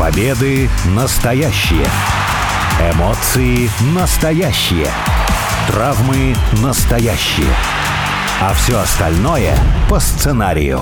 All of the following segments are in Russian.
Победы настоящие. Эмоции настоящие. Травмы настоящие. А все остальное по сценарию.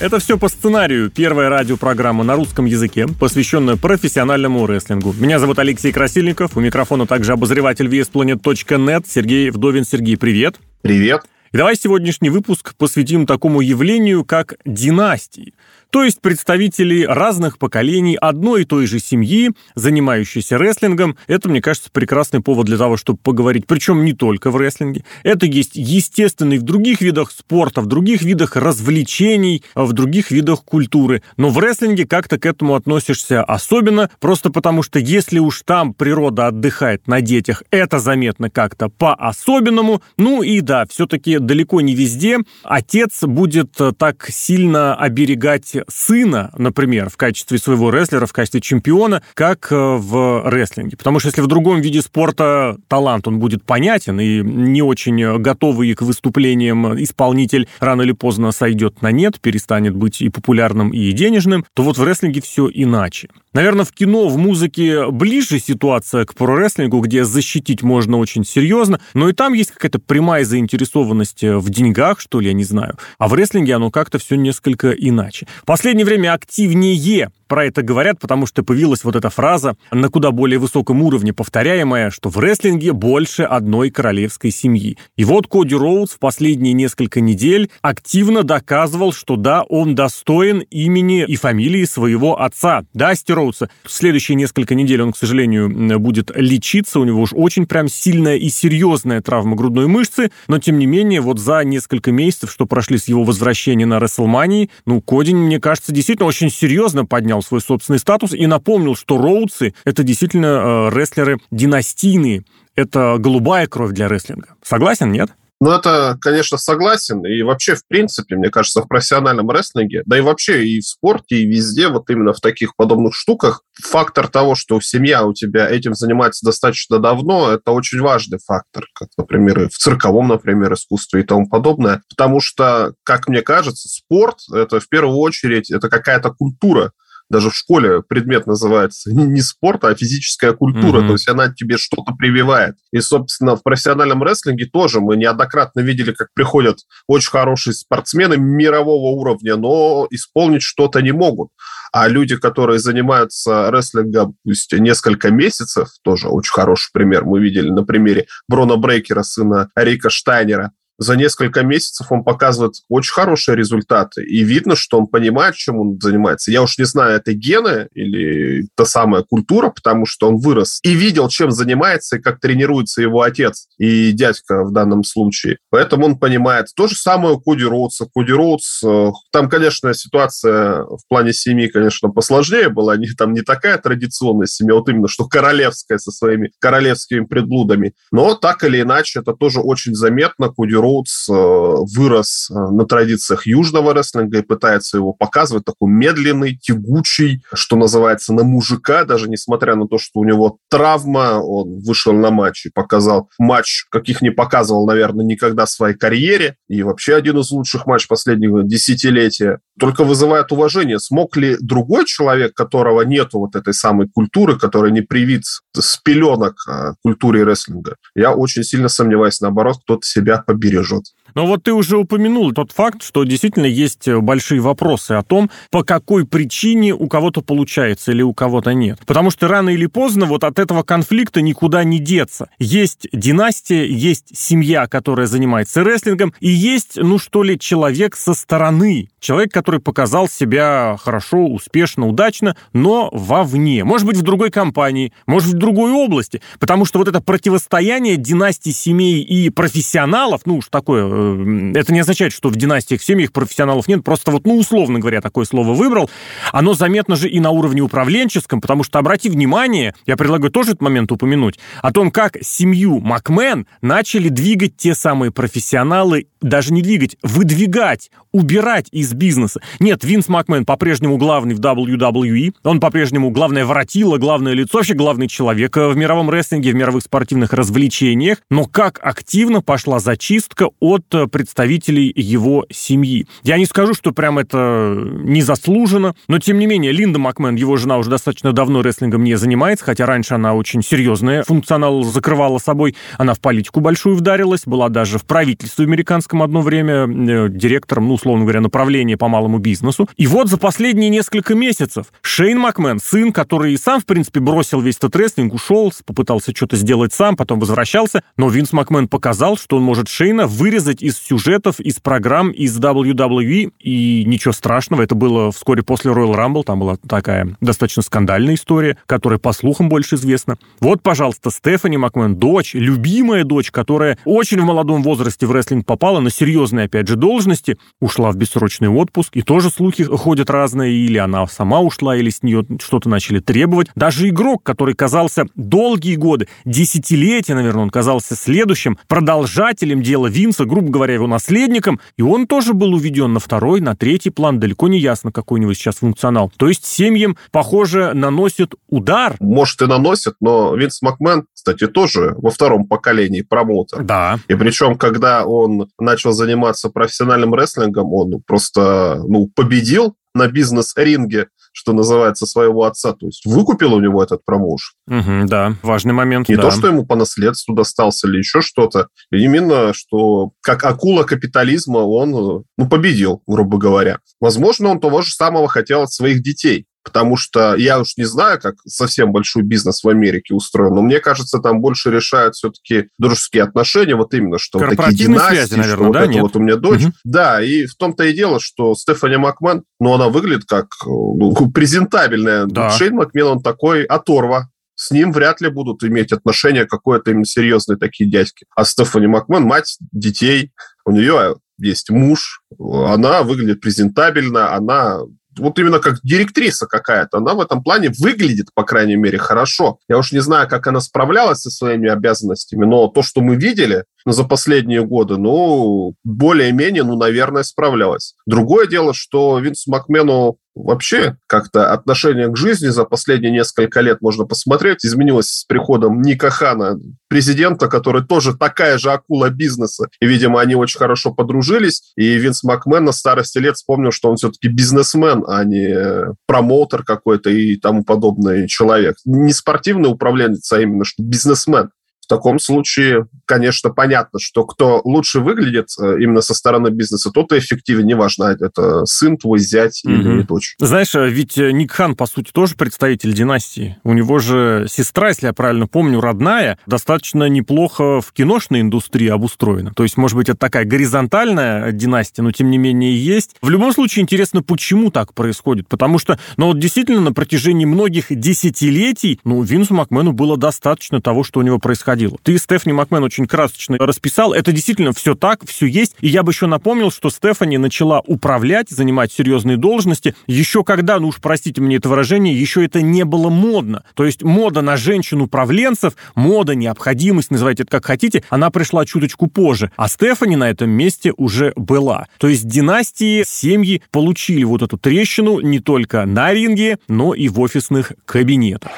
Это все по сценарию. Первая радиопрограмма на русском языке, посвященная профессиональному рестлингу. Меня зовут Алексей Красильников. У микрофона также обозреватель VSPlanet.net Сергей Вдовин. Сергей, привет. Привет. И давай сегодняшний выпуск посвятим такому явлению, как династии то есть представители разных поколений одной и той же семьи, занимающейся рестлингом. Это, мне кажется, прекрасный повод для того, чтобы поговорить, причем не только в рестлинге. Это есть естественный в других видах спорта, в других видах развлечений, в других видах культуры. Но в рестлинге как-то к этому относишься особенно, просто потому что если уж там природа отдыхает на детях, это заметно как-то по-особенному. Ну и да, все-таки далеко не везде отец будет так сильно оберегать сына, например, в качестве своего рестлера, в качестве чемпиона, как э, в рестлинге. Потому что если в другом виде спорта талант, он будет понятен, и не очень готовый к выступлениям исполнитель рано или поздно сойдет на нет, перестанет быть и популярным, и денежным, то вот в рестлинге все иначе. Наверное, в кино, в музыке ближе ситуация к прорестлингу, где защитить можно очень серьезно, но и там есть какая-то прямая заинтересованность в деньгах, что ли, я не знаю. А в рестлинге оно как-то все несколько иначе. В последнее время активнее про это говорят, потому что появилась вот эта фраза на куда более высоком уровне повторяемая, что в рестлинге больше одной королевской семьи. И вот Коди Роудс в последние несколько недель активно доказывал, что да, он достоин имени и фамилии своего отца, Дасти Роудса. В следующие несколько недель он, к сожалению, будет лечиться, у него уж очень прям сильная и серьезная травма грудной мышцы, но тем не менее вот за несколько месяцев, что прошли с его возвращения на Рестлмании, ну, Коди, мне кажется, действительно очень серьезно поднял свой собственный статус и напомнил, что роудсы — это действительно э, рестлеры династийные. Это голубая кровь для рестлинга. Согласен, нет? Ну, это, конечно, согласен. И вообще, в принципе, мне кажется, в профессиональном рестлинге, да и вообще и в спорте, и везде, вот именно в таких подобных штуках, фактор того, что семья у тебя этим занимается достаточно давно, это очень важный фактор, как, например, в цирковом, например, искусстве и тому подобное. Потому что, как мне кажется, спорт — это в первую очередь это какая-то культура, даже в школе предмет называется не спорт, а физическая культура, mm-hmm. то есть она тебе что-то прививает. И, собственно, в профессиональном рестлинге тоже мы неоднократно видели, как приходят очень хорошие спортсмены мирового уровня, но исполнить что-то не могут. А люди, которые занимаются рестлингом пусть несколько месяцев, тоже очень хороший пример, мы видели на примере Брона Брейкера, сына Рика Штайнера, за несколько месяцев он показывает очень хорошие результаты. И видно, что он понимает, чем он занимается. Я уж не знаю, это гены или та самая культура, потому что он вырос и видел, чем занимается и как тренируется его отец и дядька в данном случае. Поэтому он понимает. То же самое у Коди Роудса. Коди Роудс, э, там, конечно, ситуация в плане семьи, конечно, посложнее была. Не, там не такая традиционная семья, вот именно, что королевская со своими королевскими предблудами. Но так или иначе, это тоже очень заметно. Коди Роудс э, вырос э, на традициях южного рестлинга и пытается его показывать, такой медленный, тягучий, что называется, на мужика, даже несмотря на то, что у него травма, он вышел на матч и показал матч, каких не показывал, наверное, никогда в своей карьере, и вообще один из лучших матчей последнего десятилетия. Только вызывает уважение, смог ли другой человек, которого нету вот этой самой культуры, который не привит с пеленок э, культуре рестлинга, я очень сильно сомневаюсь, наоборот, кто-то себя поберет бережет. Но вот ты уже упомянул тот факт, что действительно есть большие вопросы о том, по какой причине у кого-то получается или у кого-то нет. Потому что рано или поздно вот от этого конфликта никуда не деться. Есть династия, есть семья, которая занимается рестлингом, и есть, ну что ли, человек со стороны. Человек, который показал себя хорошо, успешно, удачно, но вовне. Может быть, в другой компании, может, в другой области. Потому что вот это противостояние династии семей и профессионалов, ну уж такое э, это не означает, что в династиях, в семьях профессионалов нет, просто вот, ну, условно говоря, такое слово выбрал. Оно заметно же и на уровне управленческом, потому что, обрати внимание, я предлагаю тоже этот момент упомянуть, о том, как семью Макмен начали двигать те самые профессионалы, даже не двигать, выдвигать, убирать из бизнеса. Нет, Винс Макмен по-прежнему главный в WWE, он по-прежнему главное воротило, главное лицо, вообще главный человек в мировом рестлинге, в мировых спортивных развлечениях, но как активно пошла зачистка нередко от представителей его семьи. Я не скажу, что прям это незаслуженно, но тем не менее, Линда Макмен, его жена, уже достаточно давно рестлингом не занимается, хотя раньше она очень серьезный функционал закрывала собой. Она в политику большую вдарилась, была даже в правительстве американском одно время э, директором, ну, условно говоря, направления по малому бизнесу. И вот за последние несколько месяцев Шейн Макмен, сын, который и сам, в принципе, бросил весь этот рестлинг, ушел, попытался что-то сделать сам, потом возвращался, но Винс Макмен показал, что он может Шейна вырезать из сюжетов, из программ, из WWE, и ничего страшного, это было вскоре после Royal Rumble, там была такая достаточно скандальная история, которая по слухам больше известна. Вот, пожалуйста, Стефани Макмен, дочь, любимая дочь, которая очень в молодом возрасте в рестлинг попала на серьезные, опять же, должности, ушла в бессрочный отпуск, и тоже слухи ходят разные, или она сама ушла, или с нее что-то начали требовать. Даже игрок, который казался долгие годы, десятилетия, наверное, он казался следующим, продолжателем дела Винса, грубо говоря, его наследником, и он тоже был уведен на второй, на третий план, далеко не ясно, какой у него сейчас функционал. То есть семьям, похоже, наносит удар. Может и наносит, но Винс Макмен, кстати, тоже во втором поколении промоутер. Да. И причем, когда он начал заниматься профессиональным рестлингом, он просто ну, победил на бизнес-ринге, что называется, своего отца. То есть выкупил у него этот промоушен. Угу, да, важный момент. Не да. то, что ему по наследству достался или еще что-то. Именно, что как акула капитализма он ну, победил, грубо говоря. Возможно, он того же самого хотел от своих детей потому что я уж не знаю, как совсем большой бизнес в Америке устроен, но мне кажется, там больше решают все-таки дружеские отношения, вот именно, что вот такие династии, связи, наверное, что да? вот это вот у меня дочь. Угу. Да, и в том-то и дело, что Стефани Макмен, ну, она выглядит как ну, презентабельная. Да. Шейн Макмен, он такой оторва, с ним вряд ли будут иметь отношения какое-то именно серьезные такие дядьки. А Стефани Макмен, мать детей, у нее есть муж, она выглядит презентабельно, она вот именно как директриса какая-то, она в этом плане выглядит, по крайней мере, хорошо. Я уж не знаю, как она справлялась со своими обязанностями, но то, что мы видели за последние годы, ну, более-менее, ну, наверное, справлялась. Другое дело, что Винс Макмену вообще как-то отношение к жизни за последние несколько лет можно посмотреть. Изменилось с приходом Ника Хана, президента, который тоже такая же акула бизнеса. И, видимо, они очень хорошо подружились. И Винс Макмен на старости лет вспомнил, что он все-таки бизнесмен, а не промоутер какой-то и тому подобный человек. Не спортивный управленец, а именно что бизнесмен. В таком случае, конечно, понятно, что кто лучше выглядит э, именно со стороны бизнеса, тот и эффективнее, неважно, это сын твой, зять mm-hmm. или дочь. Знаешь, э, ведь э, Ник Хан, по сути, тоже представитель династии. У него же сестра, если я правильно помню, родная, достаточно неплохо в киношной индустрии обустроена. То есть, может быть, это такая горизонтальная династия, но тем не менее есть. В любом случае, интересно, почему так происходит. Потому что, ну вот действительно, на протяжении многих десятилетий, ну, Винсу Макмену было достаточно того, что у него происходило происходило. Ты, Стефани Макмен, очень красочно расписал. Это действительно все так, все есть. И я бы еще напомнил, что Стефани начала управлять, занимать серьезные должности еще когда, ну уж простите мне это выражение, еще это не было модно. То есть мода на женщин-управленцев, мода, необходимость, называйте это как хотите, она пришла чуточку позже. А Стефани на этом месте уже была. То есть династии, семьи получили вот эту трещину не только на ринге, но и в офисных кабинетах.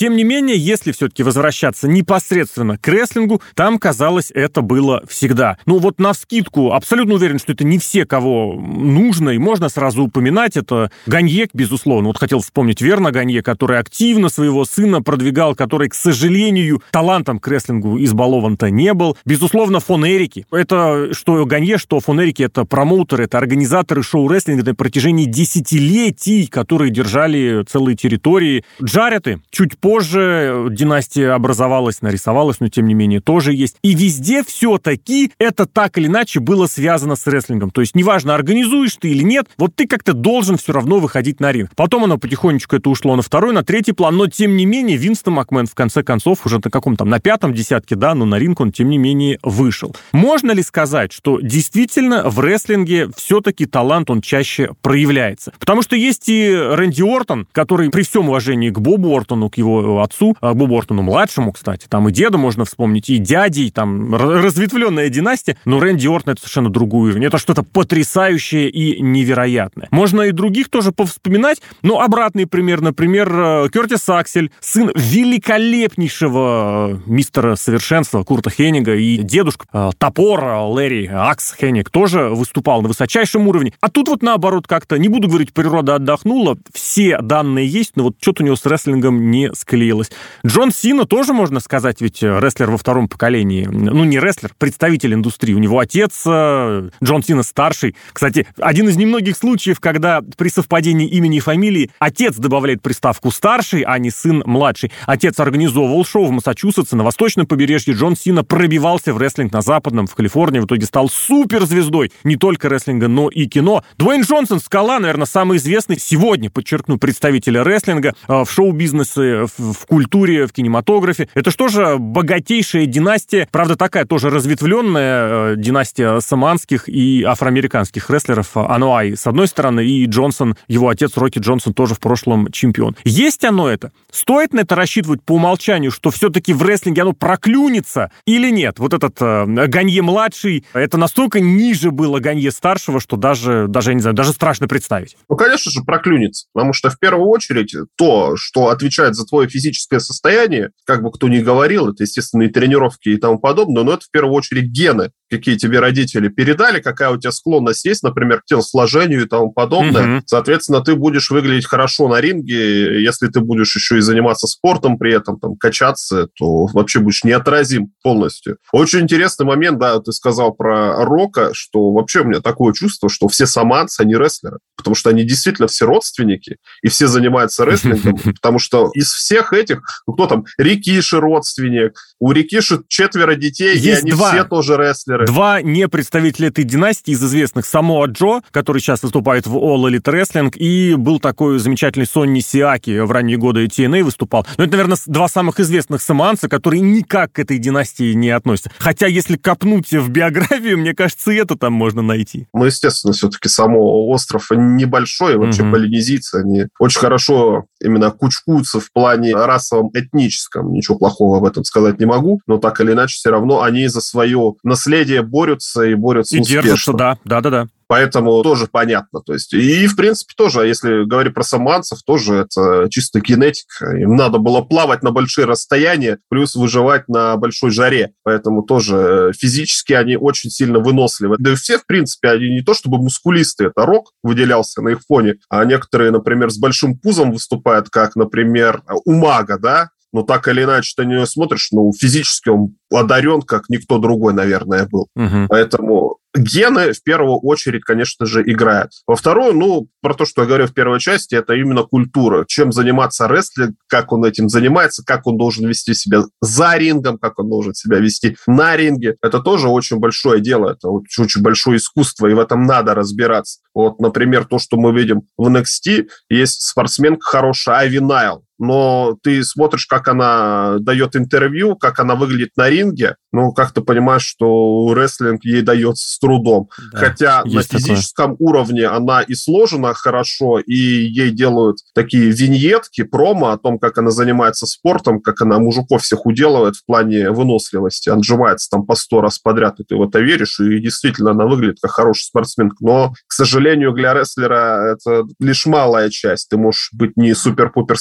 Тем не менее, если все-таки возвращаться непосредственно к рестлингу, там, казалось, это было всегда. Ну вот на вскидку абсолютно уверен, что это не все, кого нужно, и можно сразу упоминать. Это Ганьек, безусловно. Вот хотел вспомнить Верна Ганье, который активно своего сына продвигал, который, к сожалению, талантом к рестлингу избалован-то не был. Безусловно, фон Эрики. Это что Ганье, что фон Эрики, это промоутеры, это организаторы шоу-рестлинга на протяжении десятилетий, которые держали целые территории. Джареты чуть позже позже династия образовалась, нарисовалась, но тем не менее тоже есть. И везде все-таки это так или иначе было связано с рестлингом. То есть неважно, организуешь ты или нет, вот ты как-то должен все равно выходить на ринг. Потом оно потихонечку это ушло на второй, на третий план, но тем не менее Винстон Макмен в конце концов уже на каком там, на пятом десятке, да, но на ринг он тем не менее вышел. Можно ли сказать, что действительно в рестлинге все-таки талант он чаще проявляется? Потому что есть и Рэнди Ортон, который при всем уважении к Бобу Ортону, к его отцу, Бобу Ортону младшему, кстати, там и деда можно вспомнить, и дяди, и там разветвленная династия, но Рэнди Ортон это совершенно другой уровень. Это что-то потрясающее и невероятное. Можно и других тоже повспоминать, но обратный пример, например, э, Кертис Аксель, сын великолепнейшего э, мистера совершенства Курта Хеннига и дедушка э, топора Ларри Акс Хенниг тоже выступал на высочайшем уровне. А тут вот наоборот как-то, не буду говорить, природа отдохнула, все данные есть, но вот что-то у него с рестлингом не склеилось. Джон Сина тоже, можно сказать, ведь рестлер во втором поколении. Ну, не рестлер, представитель индустрии. У него отец Джон Сина старший. Кстати, один из немногих случаев, когда при совпадении имени и фамилии отец добавляет приставку «старший», а не сын «младший». Отец организовывал шоу в Массачусетсе, на восточном побережье Джон Сина пробивался в рестлинг на западном, в Калифорнии, в итоге стал суперзвездой не только рестлинга, но и кино. Дуэйн Джонсон, скала, наверное, самый известный сегодня, подчеркну, представителя рестлинга э, в шоу-бизнесе, в культуре, в кинематографе. Это что же богатейшая династия, правда, такая тоже разветвленная э, династия саманских и афроамериканских рестлеров Ануай с одной стороны, и Джонсон, его отец Рокки Джонсон тоже в прошлом чемпион. Есть оно это? Стоит на это рассчитывать по умолчанию, что все-таки в рестлинге оно проклюнется или нет? Вот этот э, Ганье-младший, это настолько ниже было Ганье-старшего, что даже, даже, я не знаю, даже страшно представить. Ну, конечно же, проклюнется, потому что в первую очередь то, что отвечает за твое физическое состояние, как бы кто ни говорил, это, естественно, и тренировки и тому подобное, но это в первую очередь гены какие тебе родители передали, какая у тебя склонность есть, например, к телосложению и тому подобное. Угу. Соответственно, ты будешь выглядеть хорошо на ринге. Если ты будешь еще и заниматься спортом при этом, там, качаться, то вообще будешь неотразим полностью. Очень интересный момент, да, ты сказал про Рока, что вообще у меня такое чувство, что все саманцы, они рестлеры, потому что они действительно все родственники, и все занимаются рестлингом, потому что из всех этих, ну, кто там, Рикиши родственник, у Рикиши четверо детей, Есть и они два. все тоже рестлеры рестлеры. Два не представителя этой династии из известных. Самоа Джо, который сейчас выступает в All Elite Wrestling, и был такой замечательный Сонни Сиаки в ранние годы TNA выступал. Но это, наверное, два самых известных самоанца, которые никак к этой династии не относятся. Хотя, если копнуть в биографию, мне кажется, и это там можно найти. Ну, естественно, все-таки само остров небольшой, вообще угу. полинезийцы, они очень хорошо именно кучкуются в плане расовом, этническом. Ничего плохого об этом сказать не могу, но так или иначе все равно они за свое наследие наследие борются и борются и успешно. держатся, да, да-да-да. Поэтому тоже понятно. То есть, и, в принципе, тоже, если говорить про саманцев, тоже это чисто генетика. Им надо было плавать на большие расстояния, плюс выживать на большой жаре. Поэтому тоже э, физически они очень сильно выносливы. Да и все, в принципе, они не то чтобы мускулисты, это рок выделялся на их фоне, а некоторые, например, с большим пузом выступают, как, например, у мага, да, но так или иначе ты на нее смотришь, ну, физически он одарен, как никто другой, наверное, был. Угу. Поэтому гены в первую очередь, конечно же, играют. Во вторую, ну, про то, что я говорю в первой части, это именно культура. Чем заниматься рестлинг, как он этим занимается, как он должен вести себя за рингом, как он должен себя вести на ринге. Это тоже очень большое дело, это очень, очень большое искусство, и в этом надо разбираться. Вот, например, то, что мы видим в NXT, есть спортсменка хорошая Айви Найл, но ты смотришь, как она дает интервью, как она выглядит на ринге, ну, как ты понимаешь, что рестлинг ей дается с трудом. Да, Хотя на физическом такое. уровне она и сложена хорошо, и ей делают такие виньетки, промо о том, как она занимается спортом, как она мужиков всех уделывает в плане выносливости, отжимается там по сто раз подряд, и ты в это веришь, и действительно она выглядит как хороший спортсмен. Но, к сожалению, для рестлера это лишь малая часть. Ты можешь быть не супер-пупер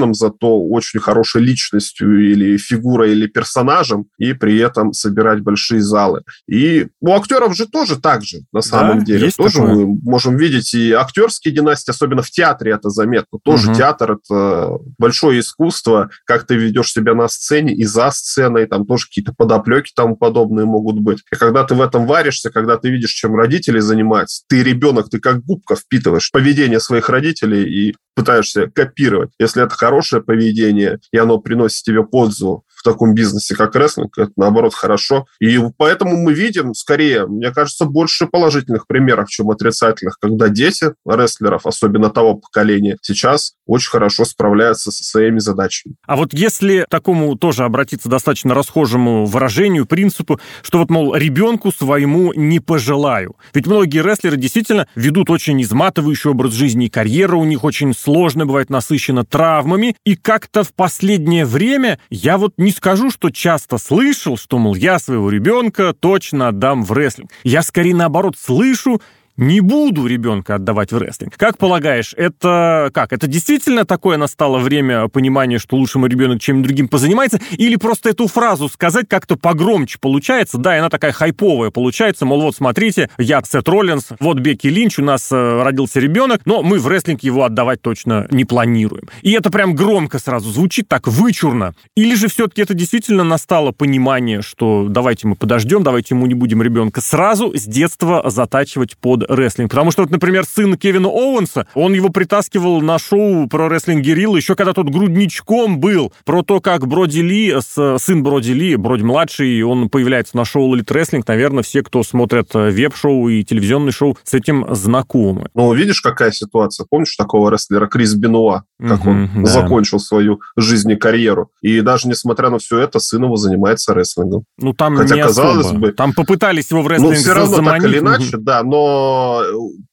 спортсменом, зато очень хорошей личностью или фигурой, или персонажем, и при этом собирать большие залы. И у актеров же тоже так же, на самом да, деле. Тоже такое. мы можем видеть и актерские династии, особенно в театре это заметно. Тоже угу. театр — это большое искусство, как ты ведешь себя на сцене и за сценой, там тоже какие-то подоплеки тому подобные могут быть. И когда ты в этом варишься, когда ты видишь, чем родители занимаются, ты ребенок, ты как губка впитываешь поведение своих родителей и пытаешься копировать. Если это хорошее поведение, и оно приносит тебе пользу в таком бизнесе, как рестлинг, это, наоборот, хорошо. И поэтому мы видим, скорее, мне кажется, больше положительных примеров, чем отрицательных, когда дети рестлеров, особенно того поколения, сейчас очень хорошо справляются со своими задачами. А вот если такому тоже обратиться достаточно расхожему выражению, принципу, что вот, мол, ребенку своему не пожелаю. Ведь многие рестлеры действительно ведут очень изматывающий образ жизни, и карьера у них очень сложная, бывает насыщена травмами, и как-то в последнее время я вот не скажу, что часто слышал, что, мол, я своего ребенка точно отдам в рестлинг. Я скорее наоборот слышу, не буду ребенка отдавать в рестлинг. Как полагаешь, это как? Это действительно такое настало время понимания, что лучше мой ребенок чем другим позанимается? Или просто эту фразу сказать как-то погромче получается? Да, и она такая хайповая получается, мол, вот смотрите, я Сет Роллинс, вот Бекки Линч, у нас э, родился ребенок, но мы в рестлинг его отдавать точно не планируем. И это прям громко сразу звучит, так вычурно. Или же все-таки это действительно настало понимание, что давайте мы подождем, давайте ему не будем ребенка сразу с детства затачивать под рестлинг. Потому что, вот, например, сын Кевина Оуэнса, он его притаскивал на шоу про рестлинг Герилла еще когда тот грудничком был. Про то, как Броди Ли, сын Броди Ли, Броди младший, он появляется на шоу Лит Рестлинг. Наверное, все, кто смотрят э, веб-шоу и телевизионный шоу, с этим знакомы. Ну, видишь, какая ситуация? Помнишь такого рестлера Крис Бенуа? Как угу, он да. закончил свою жизнь и карьеру. И даже несмотря на все это, сын его занимается рестлингом. Ну, там Хотя, не казалось особо. бы... Там попытались его в рестлинг Ну, все равно заманить. так или иначе, да, но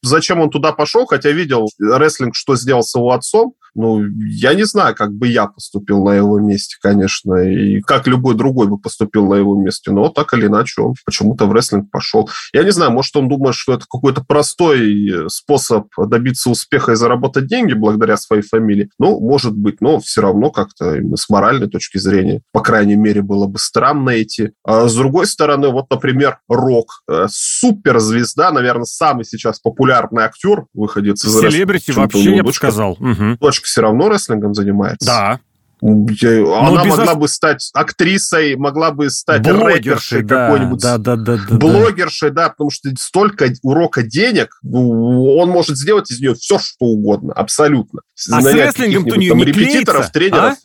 зачем он туда пошел, хотя видел рестлинг, что сделал с его отцом, ну, я не знаю, как бы я поступил на его месте, конечно, и как любой другой бы поступил на его месте, но так или иначе он почему-то в рестлинг пошел. Я не знаю, может, он думает, что это какой-то простой способ добиться успеха и заработать деньги благодаря своей фамилии. Ну, может быть, но все равно как-то с моральной точки зрения, по крайней мере, было бы странно идти. А с другой стороны, вот, например, Рок, э, суперзвезда, наверное, самый сейчас популярный актер, выходец из Селебрити вообще, я бы сказал. Угу. Дочка все равно рестлингом занимается. Да. Она могла бы стать актрисой, могла бы стать рэпершей да, какой-нибудь. Да, да, да, да, блогершей, да, потому что столько урока денег, ну, он может сделать из нее все, что угодно, абсолютно. А Нанять с рестлингом-то у нее не репетиторов, клеится, тренеров. А?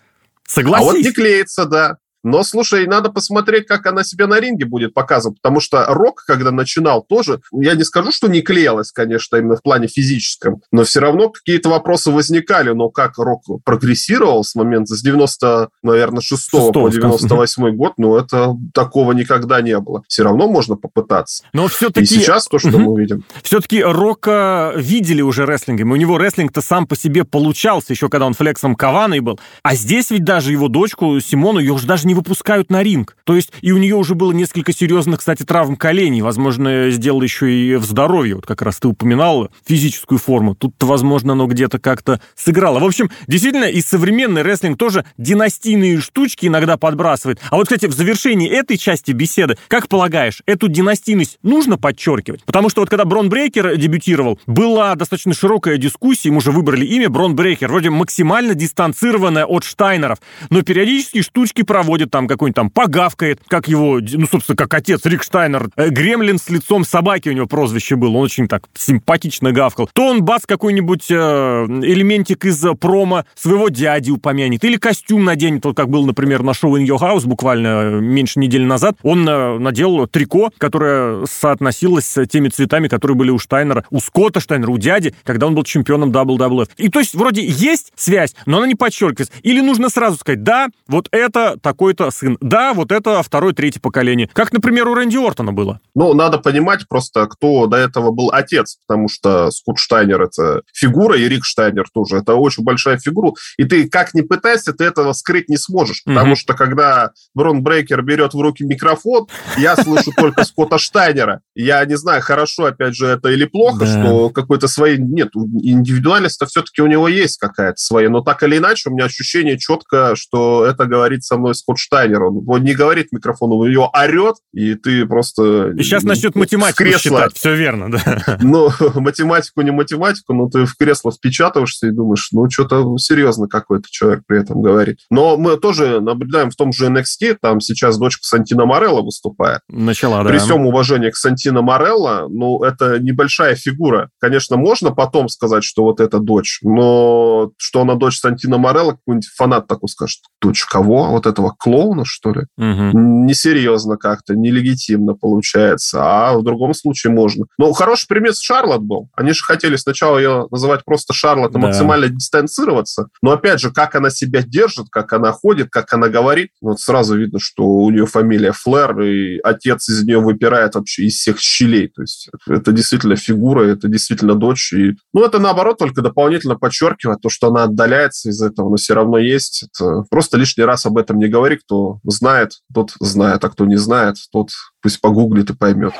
Согласись. А вот не клеится, да. Но, слушай, надо посмотреть, как она себя на ринге будет показывать, потому что Рок, когда начинал, тоже, я не скажу, что не клеилась, конечно, именно в плане физическом, но все равно какие-то вопросы возникали, но как Рок прогрессировал с момента с 90, наверное, 6 по 98 год, ну, это такого никогда не было. Все равно можно попытаться. Но все-таки... И сейчас то, что угу. мы видим. Все-таки Рока видели уже рестлингом, у него рестлинг-то сам по себе получался, еще когда он флексом Каваной был. А здесь ведь даже его дочку Симону, ее уже даже не не выпускают на ринг. То есть и у нее уже было несколько серьезных, кстати, травм коленей. Возможно, сделал еще и в здоровье. Вот как раз ты упоминал физическую форму. Тут-то, возможно, оно где-то как-то сыграло. В общем, действительно, и современный рестлинг тоже династийные штучки иногда подбрасывает. А вот, кстати, в завершении этой части беседы, как полагаешь, эту династийность нужно подчеркивать? Потому что вот когда Брон Брейкер дебютировал, была достаточно широкая дискуссия, ему уже выбрали имя Брон Брейкер, вроде максимально дистанцированное от Штайнеров, но периодически штучки проводят выходит там какой-нибудь там погавкает, как его, ну, собственно, как отец Рик э, гремлин с лицом собаки у него прозвище было, он очень так симпатично гавкал. То он бац какой-нибудь э, элементик из промо своего дяди упомянет, или костюм наденет, вот как был, например, на шоу In Your House буквально э, меньше недели назад, он э, надел трико, которое соотносилось с теми цветами, которые были у Штайнера, у Скотта Штайнера, у дяди, когда он был чемпионом WWF. И то есть вроде есть связь, но она не подчеркивается. Или нужно сразу сказать, да, вот это такой такой-то сын. Да, вот это второе, третье поколение. Как, например, у Рэнди Ортона было. Ну, надо понимать просто, кто до этого был отец, потому что Скотт Штайнер — это фигура, и Рик Штайнер тоже. Это очень большая фигура. И ты как ни пытайся, ты этого скрыть не сможешь. Потому что когда Брон Брейкер берет в руки микрофон, я слышу только Скотта Штайнера. Я не знаю, хорошо, опять же, это или плохо, что какой-то своей... Нет, индивидуальность-то все-таки у него есть какая-то своя. Но так или иначе, у меня ощущение четко, что это говорит со мной Скотт Штайнер. Он, он не говорит микрофону, он ее орет, и ты просто... И сейчас начнет математику кресло, считать, все верно, да. Ну, математику не математику, но ты в кресло впечатываешься и думаешь, ну, что-то серьезно какой-то человек при этом говорит. Но мы тоже наблюдаем в том же NXT, там сейчас дочка Сантина Морелла выступает. Начала, да. При всем уважении к Сантино Морелло, ну, это небольшая фигура. Конечно, можно потом сказать, что вот это дочь, но что она дочь Сантино Морелло, какой-нибудь фанат такой скажет, дочь кого? Вот этого клоуна, что ли. Угу. Несерьезно как-то, нелегитимно получается. А в другом случае можно. Ну, хороший пример Шарлот был. Они же хотели сначала ее называть просто Шарлот и да. максимально дистанцироваться. Но опять же, как она себя держит, как она ходит, как она говорит, вот сразу видно, что у нее фамилия Флэр, и отец из нее выпирает вообще из всех щелей. То есть это действительно фигура, это действительно дочь. И, ну, это наоборот только дополнительно подчеркивает то, что она отдаляется из этого, но все равно есть. Это просто лишний раз об этом не говори. Кто знает, тот знает, а кто не знает, тот пусть погуглит и поймет.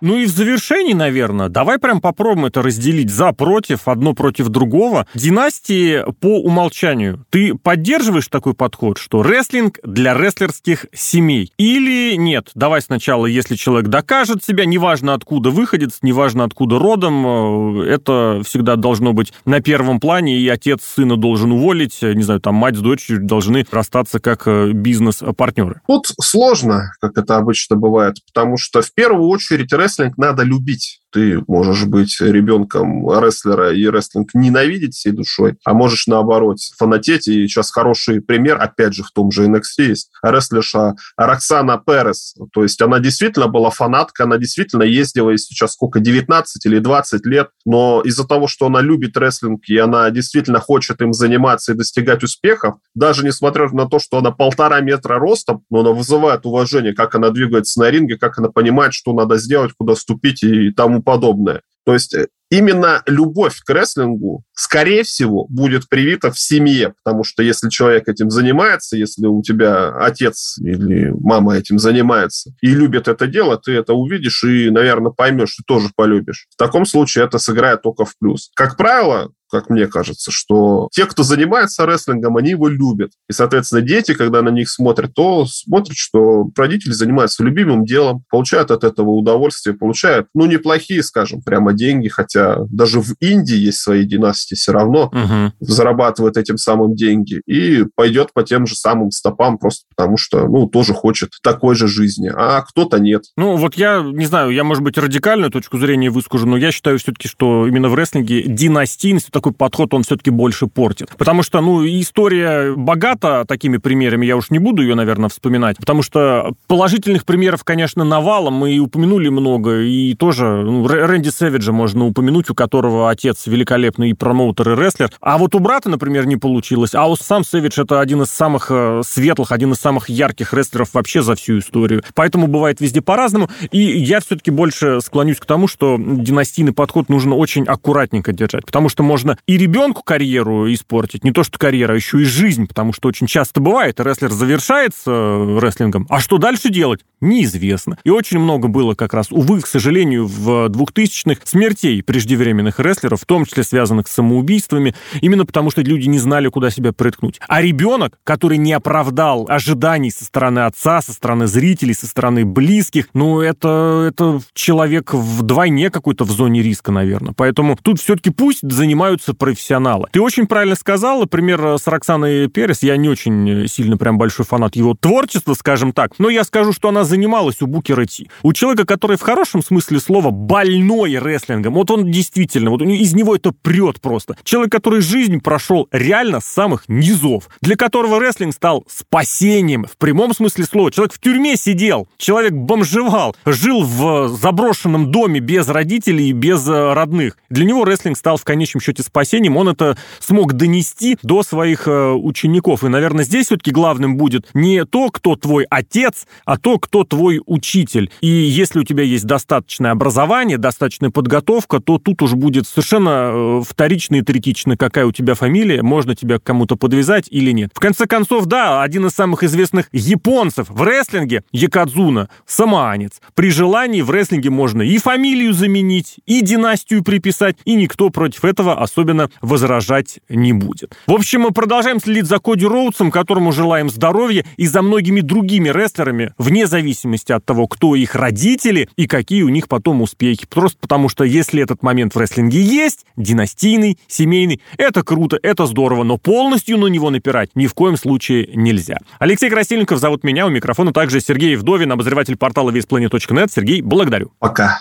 Ну и в завершении, наверное, давай прям попробуем это разделить за, против, одно против другого. Династии по умолчанию. Ты поддерживаешь такой подход, что рестлинг для рестлерских семей? Или нет? Давай сначала, если человек докажет себя, неважно откуда выходит, неважно откуда родом, э, это всегда должно быть на первом плане, и отец сына должен уволить, не знаю, там мать с дочерью должны расстаться как э, бизнес-партнеры. Тут сложно, как это обычно бывает, потому что в первую очередь рестлинг надо любить ты можешь быть ребенком рестлера и рестлинг ненавидеть всей душой, а можешь, наоборот, фанатеть. И сейчас хороший пример, опять же, в том же NXT есть, рестлерша Роксана Перес. То есть она действительно была фанатка, она действительно ездила, и сейчас сколько, 19 или 20 лет, но из-за того, что она любит рестлинг, и она действительно хочет им заниматься и достигать успехов, даже несмотря на то, что она полтора метра ростом, но она вызывает уважение, как она двигается на ринге, как она понимает, что надо сделать, куда ступить и тому подобное. То есть э, именно любовь к рестлингу, скорее всего, будет привита в семье, потому что если человек этим занимается, если у тебя отец или мама этим занимается и любит это дело, ты это увидишь и, наверное, поймешь, что тоже полюбишь. В таком случае это сыграет только в плюс. Как правило, как мне кажется, что те, кто занимается рестлингом, они его любят. И, соответственно, дети, когда на них смотрят, то смотрят, что родители занимаются любимым делом, получают от этого удовольствие, получают, ну, неплохие, скажем, прямо деньги, хотя даже в Индии есть свои династии, все равно угу. зарабатывает этим самым деньги и пойдет по тем же самым стопам просто потому, что, ну, тоже хочет такой же жизни, а кто-то нет. Ну, вот я, не знаю, я, может быть, радикальную точку зрения выскажу, но я считаю все-таки, что именно в рестлинге династийность такой подход он все-таки больше портит. Потому что, ну, история богата такими примерами, я уж не буду ее, наверное, вспоминать, потому что положительных примеров, конечно, навалом, мы и упомянули много, и тоже ну, Рэнди Сэвиджа можно упомянуть, у которого отец великолепный и промоутер, и рестлер, а вот у брата, например, не получилось, а у сам Сэвидж это один из самых э, светлых, один из самых ярких рестлеров вообще за всю историю. Поэтому бывает везде по-разному, и я все-таки больше склонюсь к тому, что династийный подход нужно очень аккуратненько держать, потому что можно можно и ребенку карьеру испортить, не то что карьера, а еще и жизнь, потому что очень часто бывает, рестлер завершается э, рестлингом, а что дальше делать? Неизвестно. И очень много было как раз, увы, к сожалению, в 2000-х смертей преждевременных рестлеров, в том числе связанных с самоубийствами, именно потому что люди не знали, куда себя приткнуть. А ребенок, который не оправдал ожиданий со стороны отца, со стороны зрителей, со стороны близких, ну, это, это человек вдвойне какой-то в зоне риска, наверное. Поэтому тут все-таки пусть занимают занимаются профессионалы. Ты очень правильно сказал, например, с Роксаной Перес, я не очень сильно прям большой фанат его творчества, скажем так, но я скажу, что она занималась у Букера Ти. У человека, который в хорошем смысле слова больной рестлингом, вот он действительно, вот из него это прет просто. Человек, который жизнь прошел реально с самых низов, для которого рестлинг стал спасением в прямом смысле слова. Человек в тюрьме сидел, человек бомжевал, жил в заброшенном доме без родителей и без э, родных. Для него рестлинг стал в конечном счете спасением, он это смог донести до своих э, учеников. И, наверное, здесь все-таки главным будет не то, кто твой отец, а то, кто твой учитель. И если у тебя есть достаточное образование, достаточная подготовка, то тут уж будет совершенно э, вторично и третично, какая у тебя фамилия, можно тебя к кому-то подвязать или нет. В конце концов, да, один из самых известных японцев в рестлинге, Якадзуна, самоанец. При желании в рестлинге можно и фамилию заменить, и династию приписать, и никто против этого особенно возражать не будет. В общем, мы продолжаем следить за Коди Роудсом, которому желаем здоровья, и за многими другими рестлерами, вне зависимости от того, кто их родители и какие у них потом успехи. Просто потому, что если этот момент в рестлинге есть, династийный, семейный, это круто, это здорово, но полностью на него напирать ни в коем случае нельзя. Алексей Красильников зовут меня, у микрофона также Сергей Вдовин, обозреватель портала весьplanet.net. Сергей, благодарю. Пока.